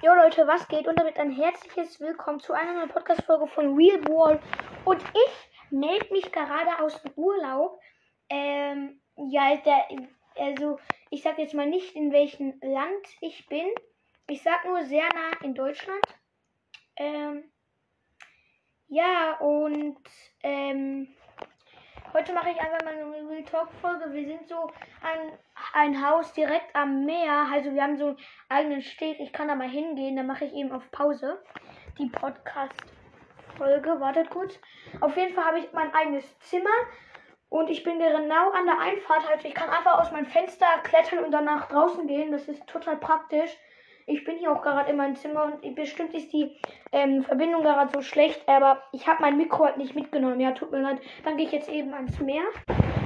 Jo Leute, was geht? Und damit ein herzliches Willkommen zu einer neuen Podcast-Folge von Real Ball. Und ich melde mich gerade aus dem Urlaub. Ähm, ja, der, also ich sag jetzt mal nicht, in welchem Land ich bin. Ich sag nur sehr nah in Deutschland. Ähm, ja, und ähm, heute mache ich einfach mal eine Real Talk-Folge. Wir sind so ein, ein Haus direkt am Meer. Also wir haben so einen eigenen Steg. Ich kann da mal hingehen. Da mache ich eben auf Pause die Podcast-Folge. Wartet kurz. Auf jeden Fall habe ich mein eigenes Zimmer. Und ich bin genau an der Einfahrt. Also ich kann einfach aus meinem Fenster klettern und dann nach draußen gehen. Das ist total praktisch. Ich bin hier auch gerade in meinem Zimmer und bestimmt ist die ähm, Verbindung gerade so schlecht, aber ich habe mein Mikro halt nicht mitgenommen. Ja, tut mir leid. Dann gehe ich jetzt eben ans Meer.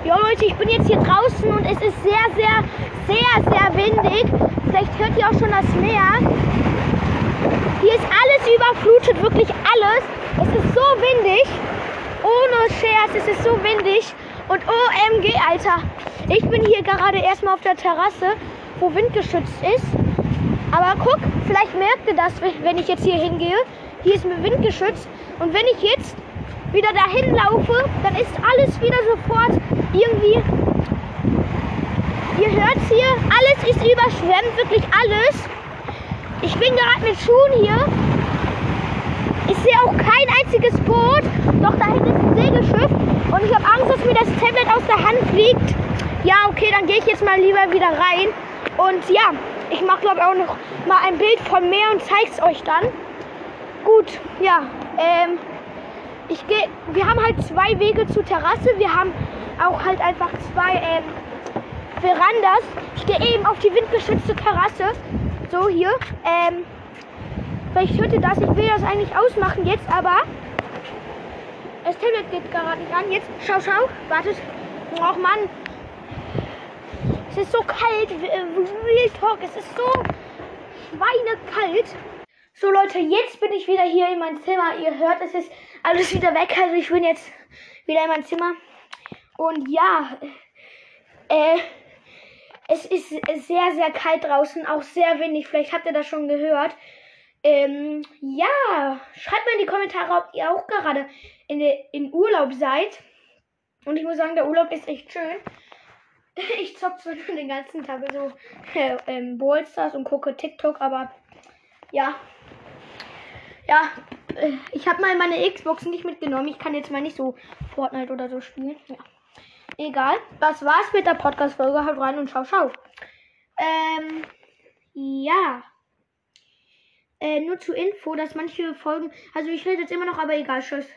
Ja, Leute, ich bin jetzt hier draußen und es ist sehr, sehr, sehr, sehr windig. Vielleicht hört ihr auch schon das Meer. Hier ist alles überflutet, wirklich alles. Es ist so windig. Ohne Scherz, es ist so windig. Und OMG, Alter. Ich bin hier gerade erstmal auf der Terrasse, wo windgeschützt ist. Aber guck, vielleicht merkt ihr das, wenn ich jetzt hier hingehe. Hier ist mir windgeschützt. Und wenn ich jetzt wieder dahin laufe, dann ist alles wieder sofort irgendwie. Ihr hört es hier, alles ist überschwemmt, wirklich alles. Ich bin gerade mit Schuhen hier. Ich sehe auch kein einziges Boot. Doch da hinten ist ein Segelschiff. Und ich habe Angst, dass mir das Tablet aus der Hand fliegt. Ja, okay, dann gehe ich jetzt mal lieber wieder rein. Und ja, ich mache glaube ich auch noch mal ein Bild vom Meer und zeige es euch dann. Gut, ja, ähm, ich gehe, wir haben halt zwei Wege zur Terrasse. Wir haben auch halt einfach zwei ähm, Verandas. Ich gehe eben auf die windgeschützte Terrasse. So hier. Ähm, vielleicht hört ihr das. Ich will das eigentlich ausmachen jetzt, aber das Tablet geht gerade nicht an. Jetzt, schau, schau. Wartet. Och Mann, es ist so kalt. Real Talk. Es ist so schweinekalt. So Leute, jetzt bin ich wieder hier in meinem Zimmer. Ihr hört, es ist alles wieder weg. Also ich bin jetzt wieder in meinem Zimmer. Und ja, äh, es ist sehr, sehr kalt draußen. Auch sehr windig. Vielleicht habt ihr das schon gehört. Ähm, ja, schreibt mal in die Kommentare, ob ihr auch gerade in, in Urlaub seid. Und ich muss sagen, der Urlaub ist echt schön. Ich zock zwar nur den ganzen Tag so äh, ähm, Ballstars und gucke TikTok, aber ja. Ja, äh, ich habe mal meine Xbox nicht mitgenommen. Ich kann jetzt mal nicht so Fortnite oder so spielen. Ja. Egal. Das war's mit der Podcast-Folge. Haut rein und schau, schau. Ähm, ja. Äh, nur zur Info, dass manche Folgen. Also ich rede jetzt immer noch, aber egal, tschüss.